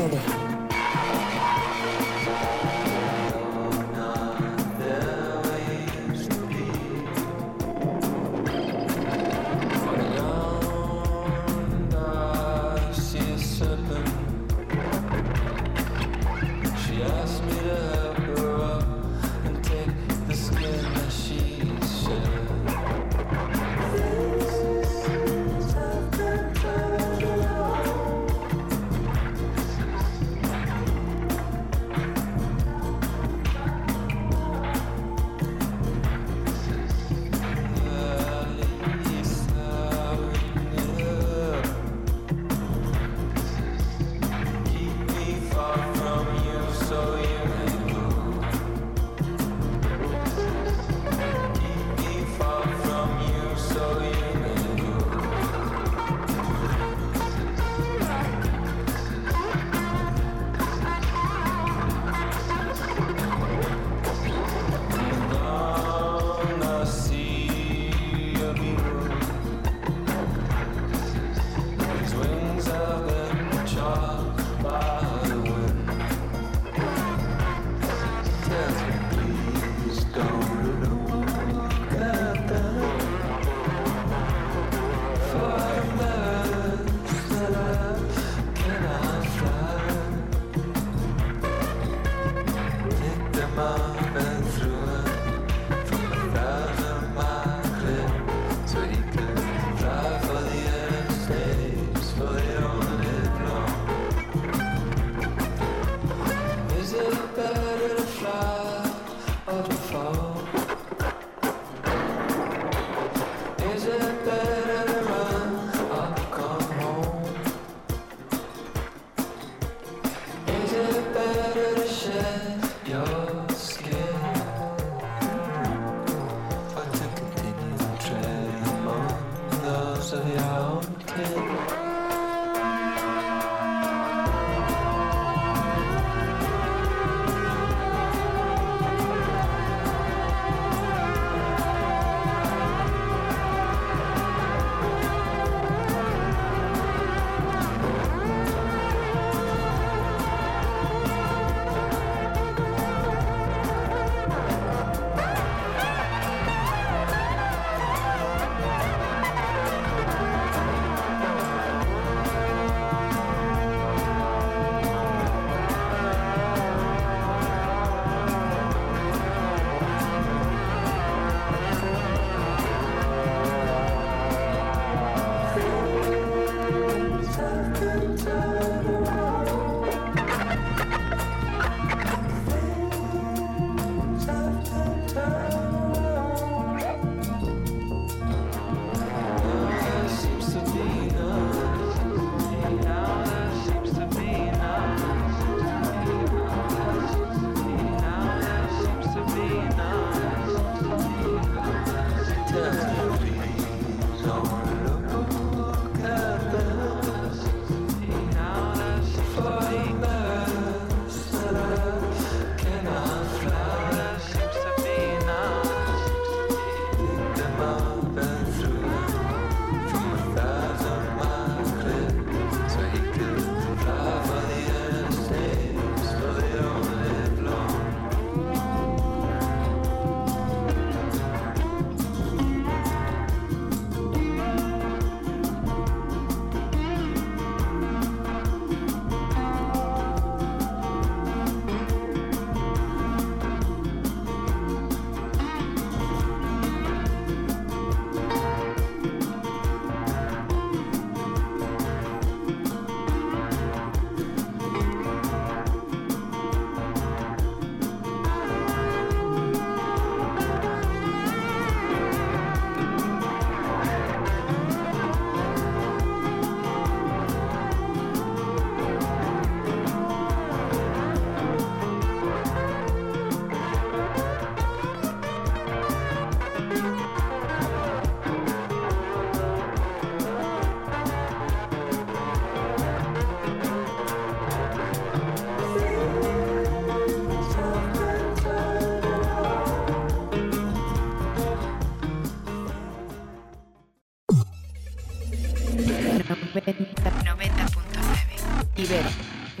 Lady.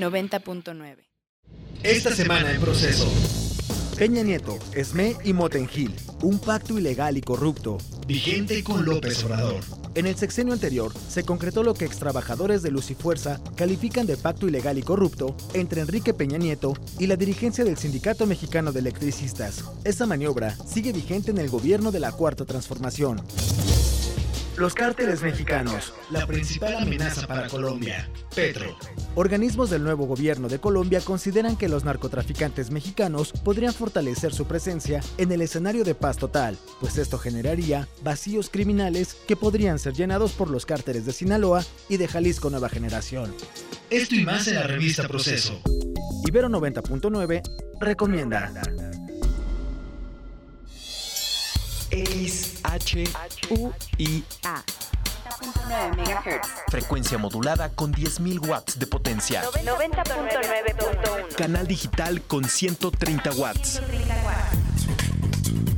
90.9. Esta semana en proceso. Peña Nieto, Esme y Motengil, un pacto ilegal y corrupto. Vigente con López Obrador. En el sexenio anterior se concretó lo que extrabajadores de Luz y Fuerza califican de pacto ilegal y corrupto entre Enrique Peña Nieto y la dirigencia del Sindicato Mexicano de Electricistas. Esa maniobra sigue vigente en el gobierno de la Cuarta Transformación. Los cárteles mexicanos. La principal amenaza para Colombia. Petro. Organismos del nuevo gobierno de Colombia consideran que los narcotraficantes mexicanos podrían fortalecer su presencia en el escenario de paz total, pues esto generaría vacíos criminales que podrían ser llenados por los cárteles de Sinaloa y de Jalisco Nueva Generación. Esto y más en la revista Proceso. Ibero 90.9 recomienda. X, H, U, I, A. 90.9 MHz. frecuencia modulada con 10.000 watts de potencia. 90.9.1. Canal digital con 130 watts.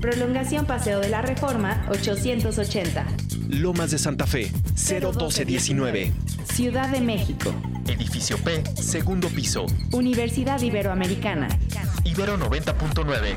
Prolongación Paseo de la Reforma 880. Lomas de Santa Fe, 01219. Ciudad de México. Edificio P, segundo piso. Universidad Iberoamericana. Ibero 90.9.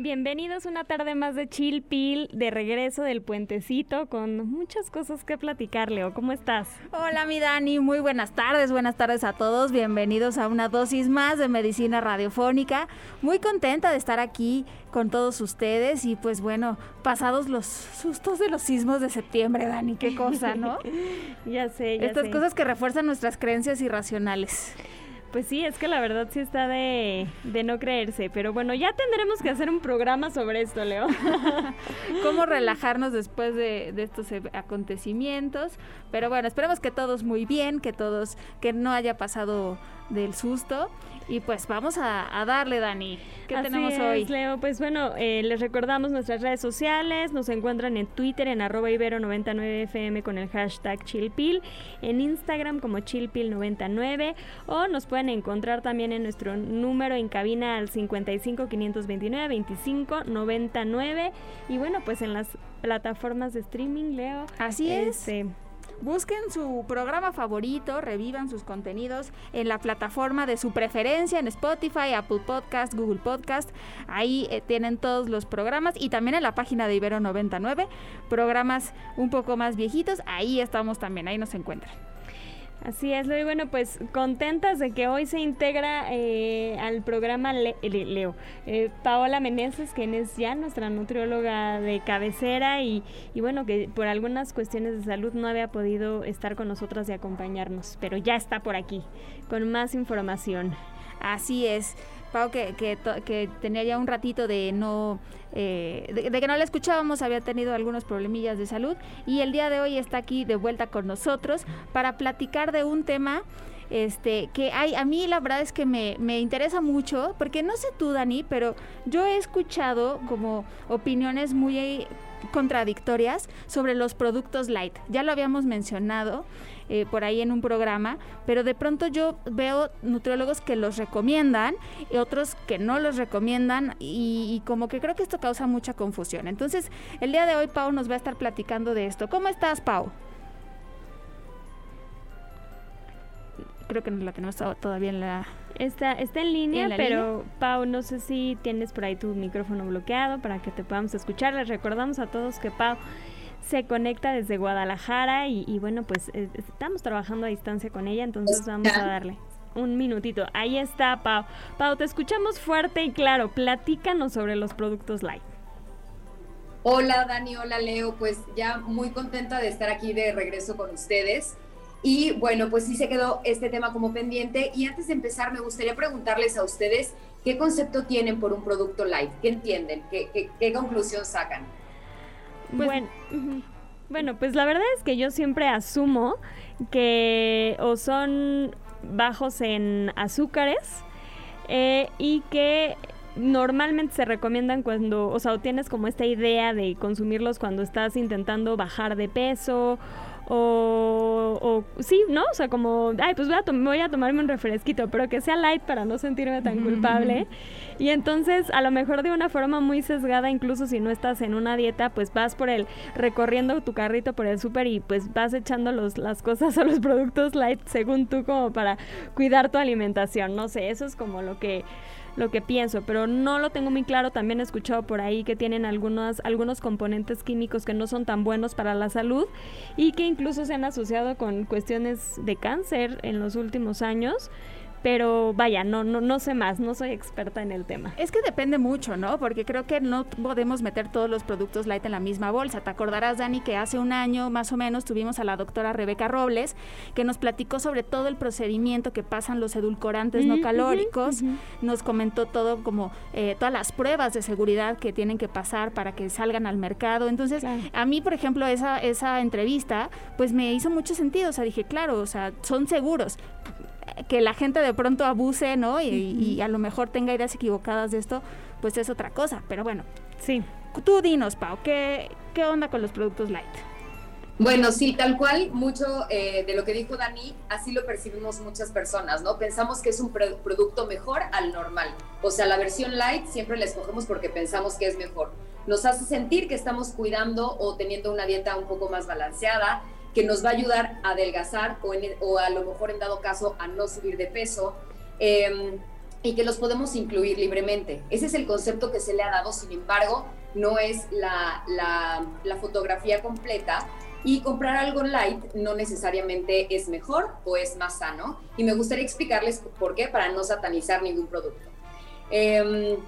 Bienvenidos una tarde más de Chill Pill, de regreso del puentecito, con muchas cosas que platicar, Leo. ¿Cómo estás? Hola mi Dani, muy buenas tardes, buenas tardes a todos, bienvenidos a una dosis más de medicina radiofónica. Muy contenta de estar aquí con todos ustedes y pues bueno, pasados los sustos de los sismos de septiembre, Dani, qué cosa, ¿no? ya sé, ya Estas sé. cosas que refuerzan nuestras creencias irracionales. Pues sí, es que la verdad sí está de, de no creerse, pero bueno, ya tendremos que hacer un programa sobre esto, Leo. Cómo relajarnos después de, de estos e- acontecimientos. Pero bueno, esperemos que todos muy bien, que todos, que no haya pasado del susto. Y pues vamos a, a darle, Dani. ¿Qué Así tenemos es, hoy? Leo, pues bueno, eh, les recordamos nuestras redes sociales, nos encuentran en Twitter en arroba ibero99fm con el hashtag chillpill, en Instagram como chillpill99 o nos pueden encontrar también en nuestro número en cabina al 55 529 25 99 y bueno, pues en las plataformas de streaming, Leo. Así es. Busquen su programa favorito, revivan sus contenidos en la plataforma de su preferencia, en Spotify, Apple Podcast, Google Podcast. Ahí eh, tienen todos los programas y también en la página de Ibero 99, programas un poco más viejitos. Ahí estamos también, ahí nos encuentran. Así es, Leo. Y bueno, pues contentas de que hoy se integra eh, al programa Le- Le- Leo. Eh, Paola Meneses, quien es ya nuestra nutrióloga de cabecera y, y bueno, que por algunas cuestiones de salud no había podido estar con nosotras y acompañarnos, pero ya está por aquí con más información. Así es. Pau, que, tenía ya un ratito de no eh, de, de que no la escuchábamos, había tenido algunos problemillas de salud y el día de hoy está aquí de vuelta con nosotros para platicar de un tema este que hay a mí la verdad es que me, me interesa mucho porque no sé tú Dani pero yo he escuchado como opiniones muy contradictorias sobre los productos light ya lo habíamos mencionado eh, por ahí en un programa, pero de pronto yo veo nutriólogos que los recomiendan y otros que no los recomiendan y, y como que creo que esto causa mucha confusión. Entonces, el día de hoy Pau nos va a estar platicando de esto. ¿Cómo estás, Pau? Creo que no la tenemos to- todavía en la... Está, está en línea, ¿En la pero Pau, no sé si tienes por ahí tu micrófono bloqueado para que te podamos escuchar. Les recordamos a todos que Pau se conecta desde Guadalajara y, y bueno, pues eh, estamos trabajando a distancia con ella, entonces vamos a darle un minutito. Ahí está Pau. Pau, te escuchamos fuerte y claro. Platícanos sobre los productos light. Hola Dani, hola Leo, pues ya muy contenta de estar aquí de regreso con ustedes. Y bueno, pues sí se quedó este tema como pendiente. Y antes de empezar, me gustaría preguntarles a ustedes qué concepto tienen por un producto light, qué entienden, qué, qué- qué conclusión sacan. Bueno, ujú. bueno, pues la verdad es que yo siempre asumo que o son bajos en azúcares eh, y que normalmente se recomiendan cuando, o sea, tienes como esta idea de consumirlos cuando estás intentando bajar de peso o, o, sí, ¿no? O sea, como, ay, pues voy a, voy a tomarme un refresquito, pero que sea light para no sentirme tan culpable. Y entonces, a lo mejor de una forma muy sesgada, incluso si no estás en una dieta, pues vas por el, recorriendo tu carrito por el súper y pues vas echando los, las cosas o los productos light según tú como para cuidar tu alimentación. No sé, eso es como lo que lo que pienso, pero no lo tengo muy claro. También he escuchado por ahí que tienen algunos, algunos componentes químicos que no son tan buenos para la salud y que incluso se han asociado con cuestiones de cáncer en los últimos años pero vaya, no, no, no sé más, no soy experta en el tema. Es que depende mucho, ¿no? Porque creo que no podemos meter todos los productos light en la misma bolsa. Te acordarás, Dani, que hace un año más o menos tuvimos a la doctora Rebeca Robles, que nos platicó sobre todo el procedimiento que pasan los edulcorantes no calóricos. Nos comentó todo como eh, todas las pruebas de seguridad que tienen que pasar para que salgan al mercado. Entonces, a mí, por ejemplo, esa, esa entrevista, pues me hizo mucho sentido. O sea, dije, claro, o sea, son seguros que la gente de pronto abuse, ¿no? Y, a lo mejor tenga ideas equivocadas de esto, pues es otra cosa. Pero bueno, sí. Tú dinos, Pau, ¿qué, qué onda con los productos light? Bueno, sí, tal cual, mucho eh, de lo que dijo Dani, así lo percibimos muchas personas, ¿no? Pensamos que es un producto mejor al normal. O sea, la versión light siempre la escogemos porque pensamos que es mejor. Nos hace sentir que estamos cuidando o teniendo una dieta un poco más balanceada, que nos va a ayudar a adelgazar o, a lo mejor en dado caso a no subir de peso. Em, y que los podemos incluir libremente. Ese es el concepto que se le ha dado, sin embargo, no es la, la, la, fotografía completa y comprar algo light no necesariamente es mejor o es más sano. Y me gustaría explicarles por qué para no satanizar ningún producto. Eh,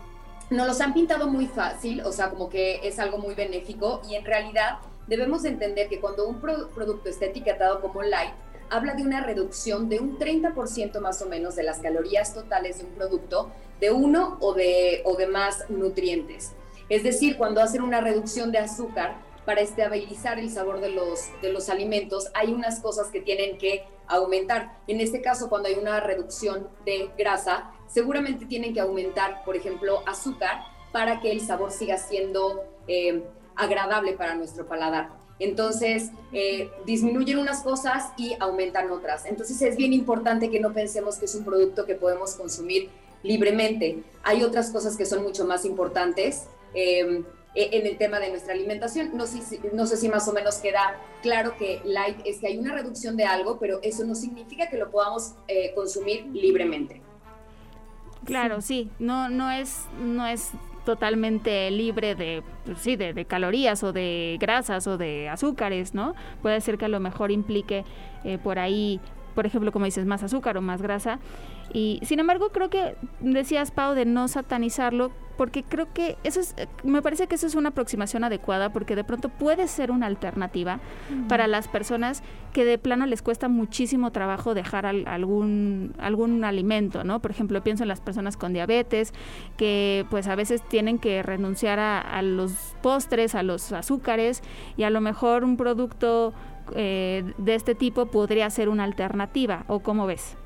nos los han pintado muy fácil, o sea, como que es algo muy benéfico y en realidad debemos entender que cuando un producto está etiquetado como light, habla de una reducción de un 30% más o menos de las calorías totales de un producto de uno o de, o de más nutrientes. Es decir, cuando hacen una reducción de azúcar para estabilizar el sabor de los, de los alimentos, hay unas cosas que tienen que aumentar. En este caso, cuando hay una reducción de grasa, seguramente tienen que aumentar, por ejemplo, azúcar para que el sabor siga siendo... Eh, agradable para nuestro paladar. Entonces, eh, disminuyen unas cosas y aumentan otras. Entonces, es bien importante que no pensemos que es un producto que podemos consumir libremente. Hay otras cosas que son mucho más importantes em, e, en el tema de nuestra alimentación. No sé, si, no sé si más o menos queda claro que light es que hay una reducción de algo, pero eso no significa que lo podamos eh, consumir libremente. Claro, sí, no, no es, no es totalmente libre de, sí, de, calorías o de grasas o de azúcares, ¿no? Puede ser que a lo mejor implique eh, por ahí, por ejemplo, como dices, más azúcar o más grasa. Y sin embargo, creo que decías, Pau, de no satanizarlo, porque creo que eso es, me parece que eso es una aproximación adecuada, porque de pronto puede ser una alternativa para las personas que de plano les cuesta muchísimo trabajo dejar algún, algún alimento, ¿no? Por ejemplo, pienso en las personas con diabetes, que pues a veces tienen que renunciar a, los postres, a los azúcares, y a lo mejor un producto eh, de este tipo podría ser una alternativa, ¿o cómo ves?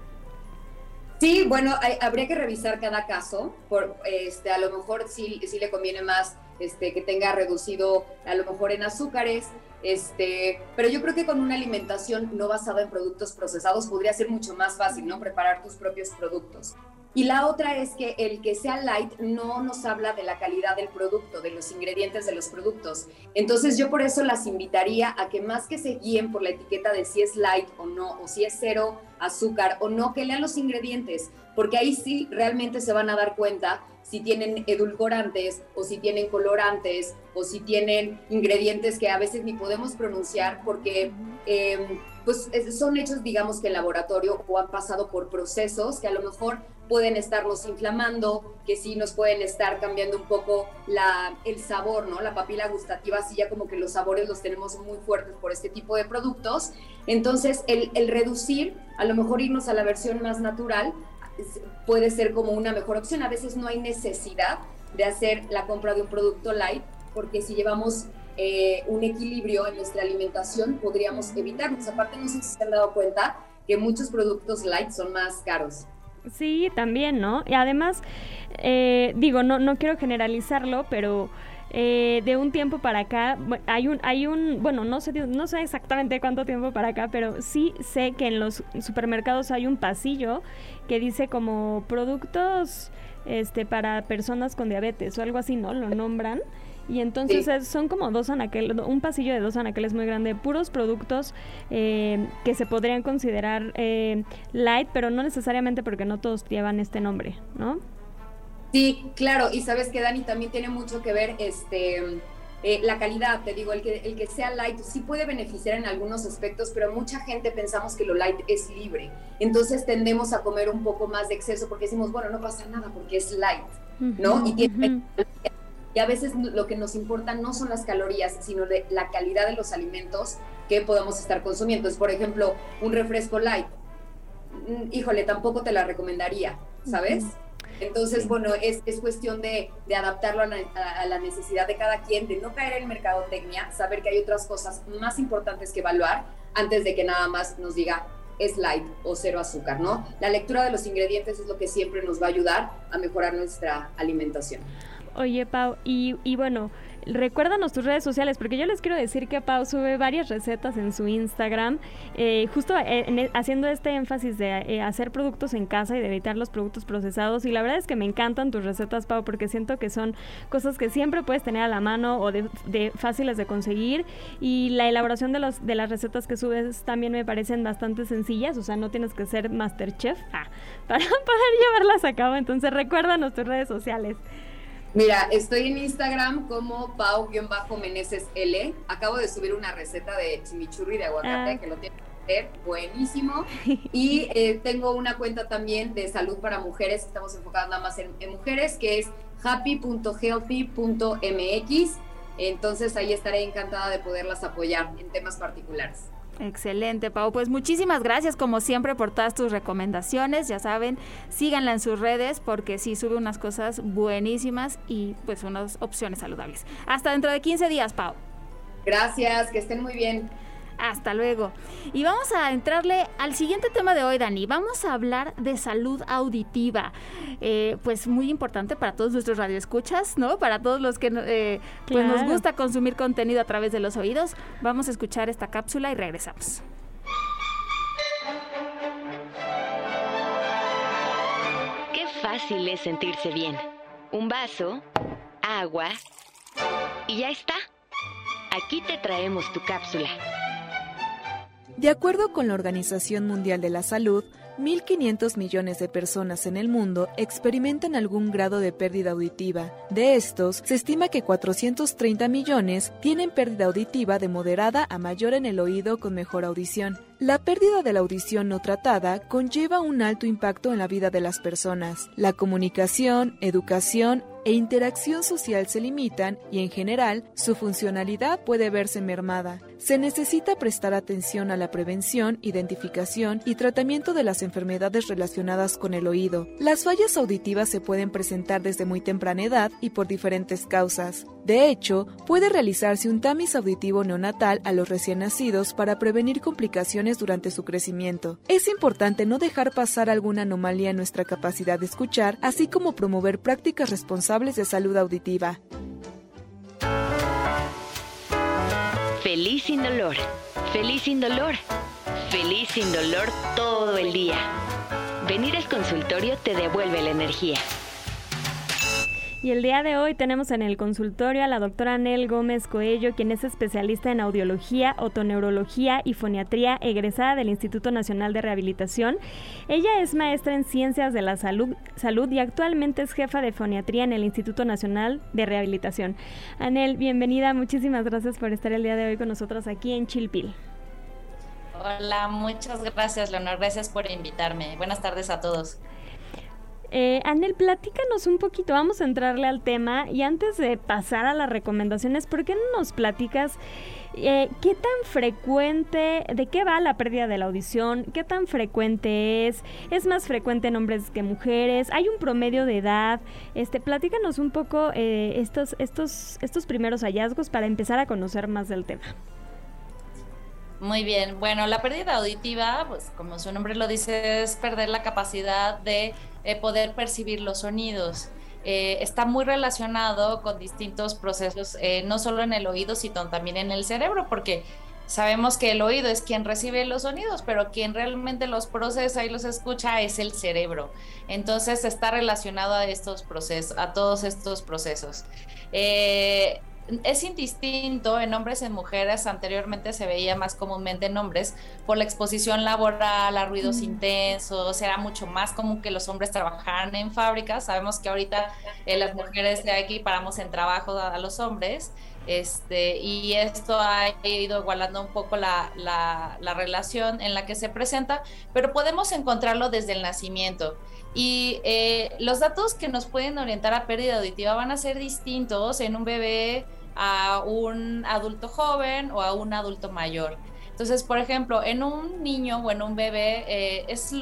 Sí, bueno, habría que revisar cada caso. Por, este, a lo mejor sí, sí le conviene más este, que tenga reducido, a lo mejor en azúcares. Este, pero yo creo que con una alimentación no basada en productos procesados podría ser mucho más fácil, ¿no? Preparar tus propios productos. Y la otra es que el que sea light no nos habla de la calidad del producto, de los ingredientes de los productos. Entonces yo por eso las invitaría a que más que se guíen por la etiqueta de si es light o no, o si es cero azúcar o no, que lean los ingredientes, porque ahí sí realmente se van a dar cuenta si tienen edulcorantes o si tienen colorantes o si tienen ingredientes que a veces ni podemos pronunciar porque... Em, pues son hechos, digamos que en laboratorio o han pasado por procesos que a lo mejor pueden estarnos inflamando, que sí nos pueden estar cambiando un poco la, el sabor, ¿no? La papila gustativa, así ya como que los sabores los tenemos muy fuertes por este tipo de productos. Entonces, el, el reducir, a lo mejor irnos a la versión más natural, puede ser como una mejor opción. A veces no hay necesidad de hacer la compra de un producto light, porque si llevamos eh, un equilibrio en nuestra alimentación, podríamos evitarnos. Aparte, no sé si se han dado cuenta que muchos productos light son más caros. Sí, también, ¿no? Y además, eh, digo, no, no quiero generalizarlo, pero eh, de un tiempo para acá hay un, hay un, bueno, no sé, no sé exactamente cuánto tiempo para acá, pero sí sé que en los supermercados hay un pasillo que dice como productos este para personas con diabetes o algo así, ¿no? Lo nombran. Y entonces son como dos anaqueles, un pasillo de dos anaqueles muy grande, puros productos eh, que se podrían considerar eh, light, pero no necesariamente porque no todos llevan este nombre, ¿no? Sí, claro, y sabes que Dani también tiene mucho que ver este eh, la calidad, te digo, el que, el que sea light sí puede beneficiar en algunos aspectos, pero mucha gente pensamos que lo light es libre. Entonces tendemos a comer un poco más de exceso porque decimos, bueno, no pasa nada porque es light, ¿no? y tiene y a veces lo que nos importa no son las calorías, sino de la calidad de los alimentos que podemos estar consumiendo. Entonces, por ejemplo, un refresco light, mm, híjole, tampoco te la recomendaría, ¿sabes? Entonces, bueno, es, es cuestión de, de adaptarlo a la, a la, necesidad de cada quien, de no caer en mercadotecnia, saber que hay otras cosas más importantes que evaluar antes de que nada más nos diga es light o cero azúcar, ¿no? La lectura de los ingredientes es lo que siempre nos va a ayudar a mejorar nuestra alimentación. Oye, Pau, y, bueno, recuérdanos tus redes sociales, porque yo les quiero decir que Pau sube varias recetas en su Instagram, eh, justo eh, e, haciendo este énfasis de eh, hacer productos en casa y de evitar los productos procesados. Y la verdad es que me encantan tus recetas, Pau, porque siento que son cosas que siempre puedes tener a la mano o de, fáciles de conseguir. Y la elaboración de, los, las recetas que subes también me parecen bastante sencillas, o sea, no tienes que ser masterchef ah, para poder llevarlas a cabo. Entonces, recuérdanos tus redes sociales. Mira, estoy en Instagram como Pau-Meneses L. Acabo de subir una receta de chimichurri de aguacate ah. que lo tiene que hacer buenísimo. Y eh, tengo una cuenta también de salud para mujeres. Estamos enfocados nada más en, en mujeres, que es happy.healthy.mx. Entonces ahí estaré encantada de poderlas apoyar en temas particulares. Excelente, Pau. Pues muchísimas gracias como siempre por todas tus recomendaciones. Ya saben, síganla en sus redes porque sí sube unas cosas buenísimas y pues unas opciones saludables. Hasta dentro de 15 días, Pau. Gracias, que estén muy bien. Hasta luego. Y vamos a entrarle al siguiente tema de hoy, Dani. Vamos a hablar de salud auditiva. Eh, pues muy importante para todos nuestros radioescuchas, ¿no? Para todos los que eh, pues nos gusta consumir contenido a través de los oídos. Vamos a escuchar esta cápsula y regresamos. Qué fácil es sentirse bien. Un vaso, agua y ya está. Aquí te traemos tu cápsula. De acuerdo con la Organización Mundial de la Salud, 1.500 millones de personas en el mundo experimentan algún grado de pérdida auditiva. De estos, se estima que 430 millones tienen pérdida auditiva de moderada a mayor en el oído con mejor audición. La pérdida de la audición no tratada conlleva un alto impacto en la vida de las personas. La comunicación, educación e interacción social se limitan y en general su funcionalidad puede verse mermada. Se necesita prestar atención a la prevención, identificación y tratamiento de las enfermedades relacionadas con el oído. Las fallas auditivas se pueden presentar desde muy temprana edad y por diferentes causas. De hecho, puede realizarse un tamiz auditivo neonatal a los recién nacidos para prevenir complicaciones durante su crecimiento. Es importante no dejar pasar alguna anomalía en nuestra capacidad de escuchar, así como promover prácticas de salud auditiva. Feliz sin dolor. Feliz sin dolor. Feliz sin dolor todo el día. Venir al consultorio te devuelve la energía. Y el día de hoy tenemos en el consultorio a la doctora Nel Gómez Coello, quien es especialista en audiología, otoneurología y foniatría, egresada del Instituto Nacional de Rehabilitación. Ella es maestra en Ciencias de la Salud, salud y actualmente es jefa de foniatría en el Instituto Nacional de Rehabilitación. Anel, bienvenida, muchísimas gracias por estar el día de hoy con nosotros aquí en Chilpil. Hola, muchas gracias, Leonor. Gracias por invitarme. Buenas tardes a todos. Eh, Anel, platícanos un poquito, vamos a entrarle al tema y antes de pasar a las recomendaciones, ¿por qué no nos platicas eh, qué tan frecuente, de qué va la pérdida de la audición, qué tan frecuente es, es más frecuente en hombres que mujeres, hay un promedio de edad, este, platícanos un poco eh, estos, estos, estos primeros hallazgos para empezar a conocer más del tema. Muy bien, bueno, la pérdida auditiva, pues como su nombre lo dice, es perder la capacidad de eh, poder percibir los sonidos. Eh, está muy relacionado con distintos procesos, eh, no solo en el oído, sino también en el cerebro, porque sabemos que el oído es quien recibe los sonidos, pero quien realmente los procesa y los escucha es el cerebro. Entonces está relacionado a estos procesos, a todos estos procesos. Eh, es indistinto en hombres y en mujeres, anteriormente se veía más comúnmente en hombres por la exposición laboral a ruidos intensos, era mucho más común que los hombres trabajaran en fábricas, sabemos que ahorita eh, las mujeres de aquí paramos en trabajo a, los hombres, este, y esto ha ido igualando un poco la, la, relación en la que se presenta, pero podemos encontrarlo desde el nacimiento. Y eh, los datos que nos pueden orientar a pérdida auditiva van a ser distintos en un bebé, a un adulto joven o a un adulto mayor. Entonces, por ejemplo, en un niño o en un bebé, eh, es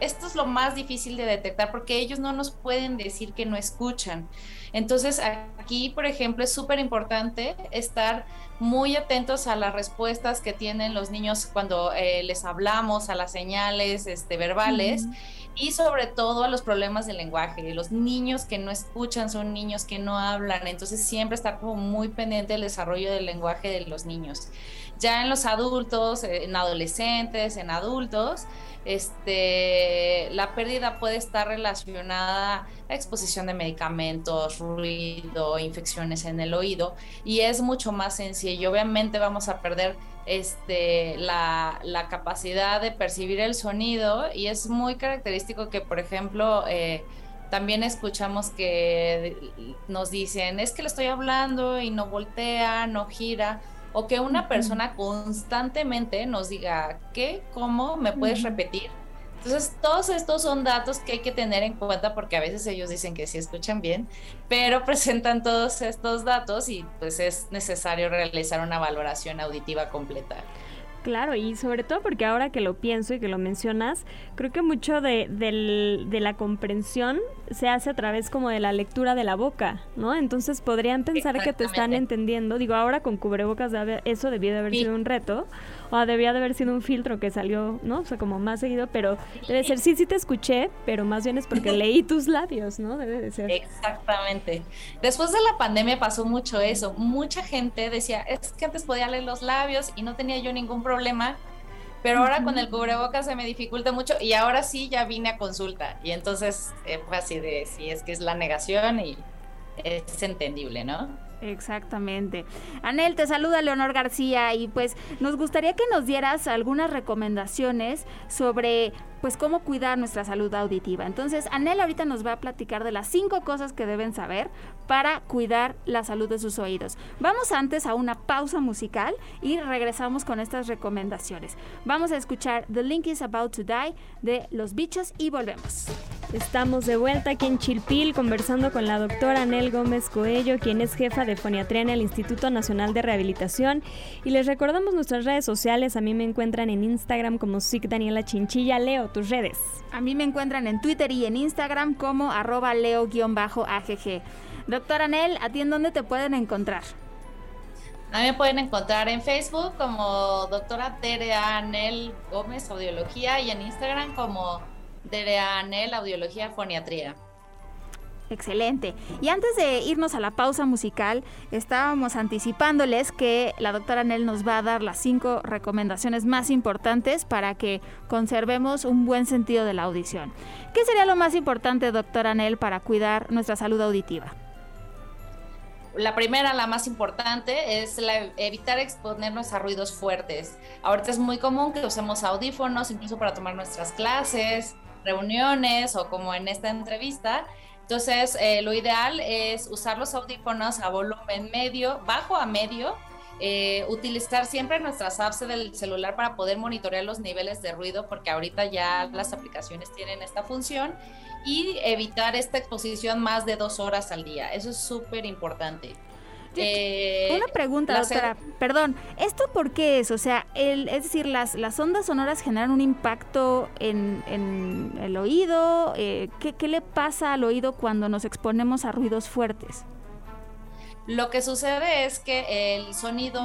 esto es lo más difícil de detectar porque ellos no nos pueden decir que no escuchan. Entonces, aquí, por ejemplo, es súper importante estar muy atentos a las respuestas que tienen los niños cuando eh, les hablamos, a las señales este, verbales y sobre todo a los problemas del lenguaje. Los niños que no escuchan son niños que no hablan, entonces siempre estar como muy pendiente del desarrollo del lenguaje de los niños. Ya en los adultos, en adolescentes, en adultos, este, la pérdida puede estar relacionada a exposición de medicamentos, ruido, infecciones en el oído y es mucho más sencillo. Obviamente vamos a perder este, la, capacidad de percibir el sonido y es muy característico que, por ejemplo, eh, también escuchamos que nos dicen, es que le estoy hablando y no voltea, no gira o que una persona constantemente nos diga, ¿qué? ¿Cómo? ¿Me puedes repetir? Entonces, todos estos son datos que hay que tener en cuenta porque a veces ellos dicen que sí escuchan bien, pero presentan todos estos datos y pues es necesario realizar una valoración auditiva completa. Claro, y sobre todo porque ahora que lo pienso y que lo mencionas, creo que mucho de, de, la comprensión se hace a través como de la lectura de la boca, ¿no? Entonces podrían pensar que te están entendiendo. Digo, ahora con cubrebocas eso debió de haber sido un reto, debía de haber sido un filtro que salió, ¿no? O sea, como más seguido, pero debe ser, sí, sí te escuché, pero más bien es porque leí tus labios, ¿no? Debe de ser. Exactamente. Después de la pandemia pasó mucho eso. Mucha gente decía, es que antes podía leer los labios y no tenía yo ningún problema, pero ahora con el cubrebocas se me dificulta mucho y ahora sí ya vine a consulta. Y entonces eh, fue así de, sí, es que es la negación y es entendible, ¿no? Exactamente. Anel, te saluda Leonor García y pues nos gustaría que nos dieras algunas recomendaciones sobre pues cómo cuidar nuestra salud auditiva. Entonces, Anel ahorita nos va a platicar de las cinco cosas que deben saber para cuidar la salud de sus oídos. Vamos antes a una pausa musical y regresamos con estas recomendaciones. Vamos a escuchar The Link is About to Die de Los Bichos y volvemos. Estamos de vuelta aquí en Chilpil conversando con la doctora Anel Gómez Coello, quien es jefa de foniatría en el Instituto Nacional de Rehabilitación. Y les recordamos nuestras redes sociales. A mí me encuentran en Instagram como SIC Daniela Chinchilla. Leo, tus redes. A mí me encuentran en Twitter y en Instagram como arroba leo-agg. Doctora Anel, ¿a ti en dónde te pueden encontrar? A mí me pueden encontrar en Facebook como doctora Tere Anel Gómez Audiología y en Instagram como de Anel Audiología Foniatría. Excelente. Y antes de irnos a la pausa musical, estábamos anticipándoles que la doctora Anel nos va a dar las cinco recomendaciones más importantes para que conservemos un buen sentido de la audición. ¿Qué sería lo más importante, doctora Anel, para cuidar nuestra salud auditiva? La primera, la más importante, es evitar exponernos a ruidos fuertes. Ahorita es muy común que usemos audífonos, incluso para tomar nuestras clases, reuniones o como en esta entrevista. Entonces, eh, lo ideal es usar los audífonos a volumen medio, bajo a medio, eh, utilizar siempre nuestras apps del celular para poder monitorear los niveles de ruido, porque ahorita ya las aplicaciones tienen esta función, y evitar esta exposición más de dos horas al día. Eso es súper importante. Eh, una pregunta, doctora. Perdón, ¿esto por qué es? O sea, el, es decir, las, las ondas sonoras generan un impacto en, en el oído. Eh, ¿qué, ¿Qué le pasa al oído cuando nos exponemos a ruidos fuertes? Lo que sucede es que el sonido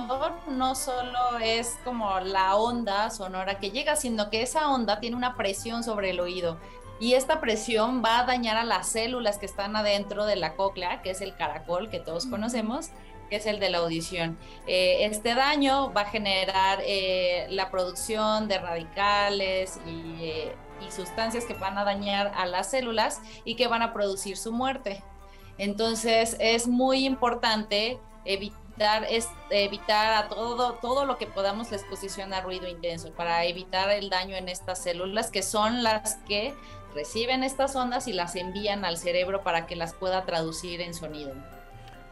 no solo es como la onda sonora que llega, sino que esa onda tiene una presión sobre el oído y esta presión va a dañar a las células que están adentro de la cóclea, que es el caracol que todos conocemos, que es el de la audición. Eh, este daño va a generar eh, la producción de radicales y, y sustancias que van a dañar a las células y que van a producir su muerte. Entonces es muy importante evitar, es, evitar a todo, todo lo que podamos la exposición a ruido intenso para evitar el daño en estas células que son las que reciben estas ondas y las envían al cerebro para que las pueda traducir en sonido.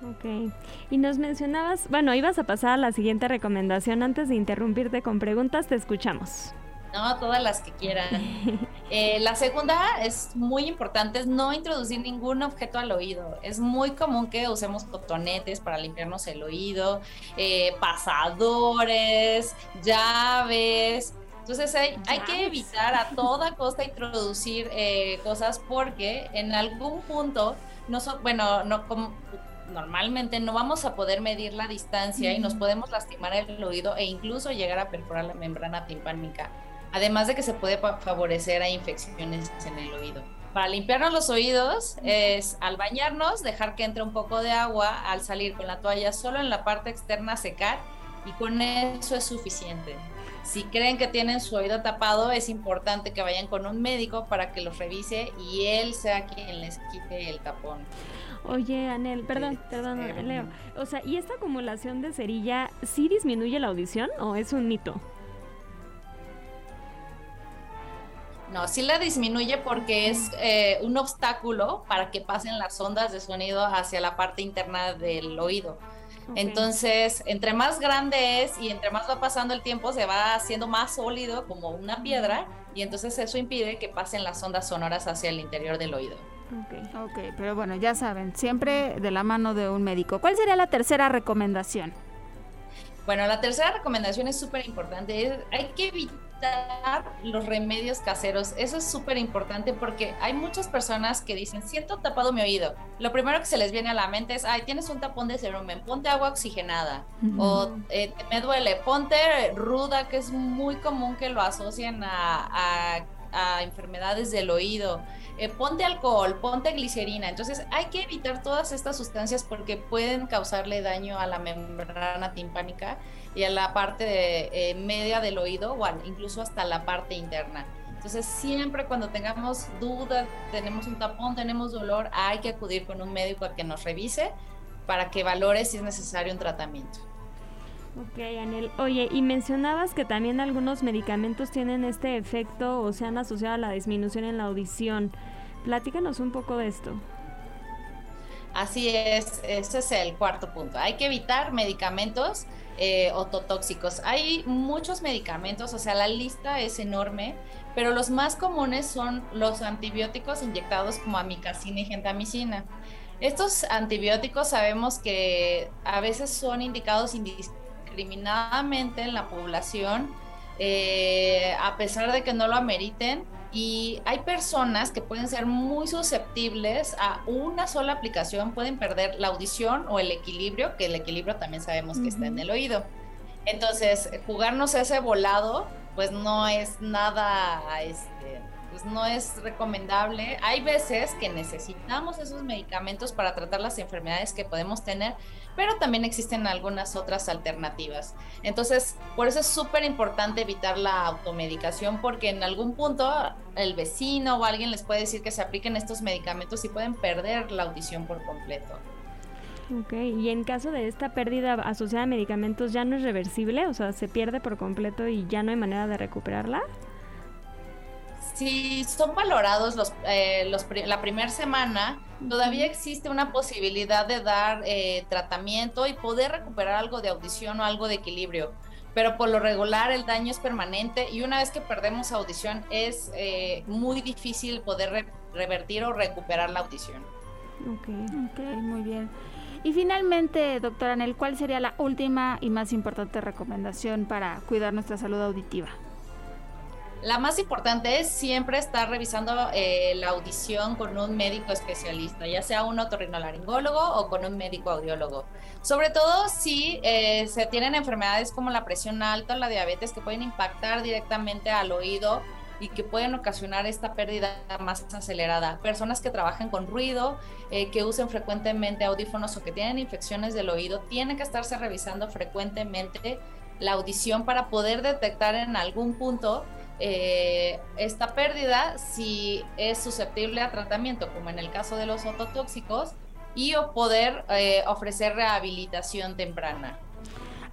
Ok. Y nos mencionabas, bueno, ibas a pasar a la siguiente recomendación. Antes de interrumpirte con preguntas, te escuchamos. No, todas las que quieran. Eh, la segunda es muy importante, es no introducir ningún objeto al oído. Es muy común que usemos cotonetes para limpiarnos el oído, eh, pasadores, llaves. Entonces hay, hay, que evitar a toda costa introducir eh, cosas porque en algún punto, no bueno, no como normalmente no vamos a poder medir la distancia y nos podemos lastimar el oído e incluso llegar a perforar la membrana timpánica además de que se puede favorecer a infecciones en el oído. Para limpiarnos los oídos es al bañarnos dejar que entre un poco de agua, al salir con la toalla solo en la parte externa secar y con eso es suficiente. Si creen que tienen su oído tapado, es importante que vayan con un médico para que los revise y él sea quien les quite el tapón. Oye, Anel, perdón, perdón, Leo. O sea, ¿y esta acumulación de cerilla sí disminuye la audición o es un mito? No, sí la disminuye porque es eh, un obstáculo para que pasen las ondas de sonido hacia la parte interna del oído. Entonces, entre más grande es y entre más va pasando el tiempo, se va haciendo más sólido como una piedra y entonces eso impide que pasen las ondas sonoras hacia el interior del oído. Ok, ok, pero bueno, ya saben, siempre de la mano de un médico. ¿Cuál sería la tercera recomendación? Bueno, la tercera recomendación es súper importante. Hay que evitar los remedios caseros. Eso es súper importante porque hay muchas personas que dicen, siento tapado mi oído. Lo primero que se les viene a la mente es, ay, tienes un tapón de cerumen, ponte agua oxigenada. O eh, me duele, ponte ruda, que es muy común que lo asocien a enfermedades del oído. Eh, ponte alcohol, ponte glicerina. Entonces hay que evitar todas estas sustancias porque pueden causarle daño a la membrana timpánica y a la parte eh, media del oído o incluso hasta la parte interna. Entonces siempre cuando tengamos dudas, tenemos un tapón, tenemos dolor, hay que acudir con un médico a que nos revise para que valore si es necesario un tratamiento. Ok, Anel. Oye, y mencionabas que también algunos medicamentos tienen este efecto o se han asociado a la disminución en la audición. Platícanos un poco de esto. Así es, ese es el cuarto punto. Hay que evitar medicamentos eh, ototóxicos. Hay muchos medicamentos, o sea, la lista es enorme, pero los más comunes son los antibióticos inyectados como amicacina y gentamicina. Estos antibióticos sabemos que a veces son indicados indiscriminadamente en la población, eh, a pesar de que no lo ameriten. Y hay personas que pueden ser muy susceptibles a una sola aplicación, pueden perder la audición o el equilibrio, que el equilibrio también sabemos que está en el oído. Entonces, jugarnos ese volado, pues no es nada, este, pues no es recomendable. Hay veces que necesitamos esos medicamentos para tratar las enfermedades que podemos tener, pero también existen algunas otras alternativas. Entonces, por eso es súper importante evitar la automedicación porque en algún punto el vecino o alguien les puede decir que se apliquen estos medicamentos y pueden perder la audición por completo. Ok, y en caso de esta pérdida asociada a medicamentos, ¿ya no es reversible? O sea, ¿se pierde por completo y ya no hay manera de recuperarla? Si son valorados los, eh, la primera semana, todavía existe una posibilidad de dar eh, tratamiento y poder recuperar algo de audición o algo de equilibrio. Pero por lo regular el daño es permanente y una vez que perdemos audición es eh, muy difícil poder revertir o recuperar la audición. Ok, ok, muy bien. Y finalmente, doctora Anel, ¿cuál sería la última y más importante recomendación para cuidar nuestra salud auditiva? La más importante es siempre estar revisando eh, la audición con un médico especialista, ya sea un otorrinolaringólogo o con un médico audiólogo. Sobre todo si eh, se tienen enfermedades como la presión alta o la diabetes que pueden impactar directamente al oído y que pueden ocasionar esta pérdida más acelerada. Personas que trabajan con ruido, eh, que usen frecuentemente audífonos o que tienen infecciones del oído, tienen que estarse revisando frecuentemente la audición para poder detectar en algún punto eh, esta pérdida si es susceptible a tratamiento, como en el caso de los ototóxicos, y o poder eh, ofrecer rehabilitación temprana.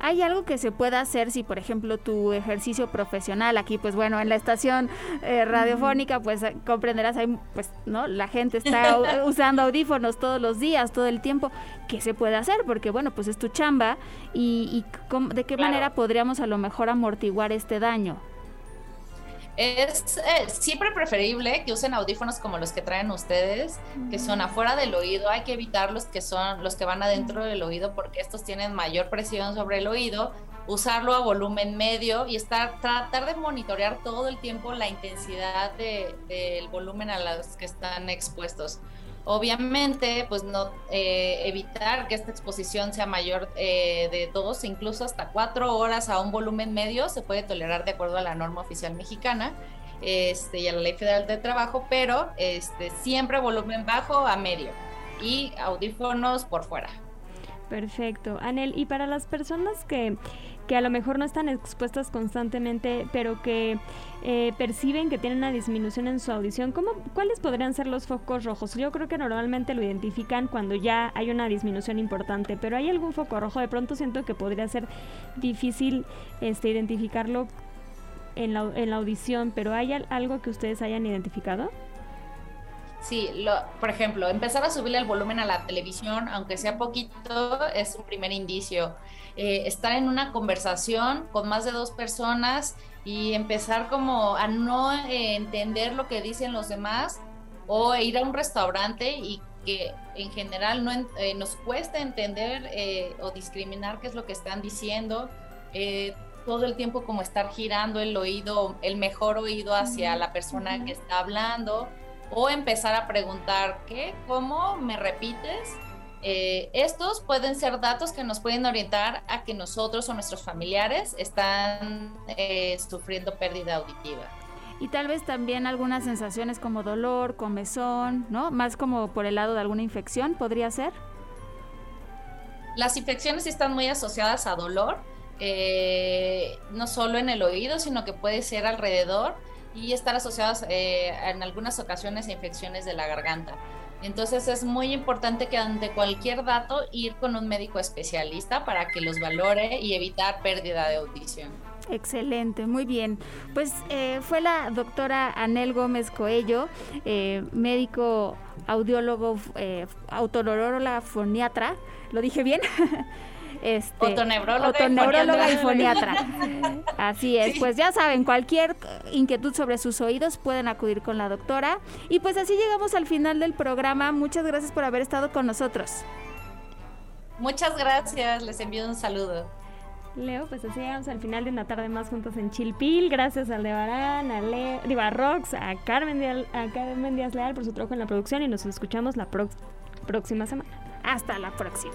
¿Hay algo que se pueda hacer si, por ejemplo, tu ejercicio profesional aquí, pues bueno, en la estación eh, radiofónica, pues comprenderás, hay, pues, ¿no? La gente está usando audífonos todos los días, todo el tiempo. ¿Qué se puede hacer? Porque, bueno, pues es tu chamba y, ¿de qué manera podríamos a lo mejor amortiguar este daño? Es eh, siempre preferible que usen audífonos como los que traen ustedes, que son afuera del oído. Hay que evitar los que son los que van adentro del oído porque estos tienen mayor presión sobre el oído. Usarlo a volumen medio y estar tratar de monitorear todo el tiempo la intensidad del volumen a los que están expuestos. Obviamente, pues no eh, evitar que esta exposición sea mayor eh, de dos, incluso hasta cuatro horas a un volumen medio se puede tolerar de acuerdo a la norma oficial mexicana este, y a la ley federal de trabajo, pero este, siempre volumen bajo a medio y audífonos por fuera. Perfecto. Anel, y para las personas que, que a lo mejor no están expuestas constantemente, pero que eh, perciben que tienen una disminución en su audición, ¿cómo, ¿cuáles podrían ser los focos rojos? Yo creo que normalmente lo identifican cuando ya hay una disminución importante, pero ¿hay algún foco rojo? De pronto siento que podría ser difícil este, identificarlo en la, en la audición, pero ¿hay algo que ustedes hayan identificado? Sí, lo, por ejemplo, empezar a subirle el volumen a la televisión, aunque sea poquito, es un primer indicio. Eh, estar en una conversación con más de dos personas y empezar como a no eh, entender lo que dicen los demás o ir a un restaurante y que en general no eh, nos cuesta entender o discriminar qué es lo que están diciendo. todo el tiempo como estar girando el oído, el mejor oído hacia la persona que está hablando o empezar a preguntar, ¿qué? ¿Cómo? ¿Me repites? Eh, estos pueden ser datos que nos pueden orientar a que nosotros o nuestros familiares están eh, sufriendo pérdida auditiva. Y tal vez también algunas sensaciones como dolor, comezón, ¿no? Más como por el lado de alguna infección, ¿podría ser? Las infecciones están muy asociadas a dolor, eh, no solo en el oído, sino que puede ser alrededor y estar asociadas eh, en algunas ocasiones a infecciones de la garganta. Entonces es muy importante que ante cualquier dato ir con un médico especialista para que los valore y evitar pérdida de audición. Excelente, muy bien. Pues eh, fue la doctora Anel Gómez Coello, eh, médico audiólogo, eh, foniatra, ¿lo dije bien? Este, otoneuróloga, y foniatra. Así es, pues ya saben, cualquier inquietud sobre sus oídos pueden acudir con la doctora. Y pues así llegamos al final del programa. Muchas gracias por haber estado con nosotros. Muchas gracias, les envío un saludo. Leo, pues así llegamos al final de una tarde más juntos en Chilpil. Gracias a Aldebarán, a, Leo, digo, a Rox, a Carmen, Díaz, a Carmen Díaz Leal por su trabajo en la producción y nos escuchamos la próxima semana. Hasta la próxima.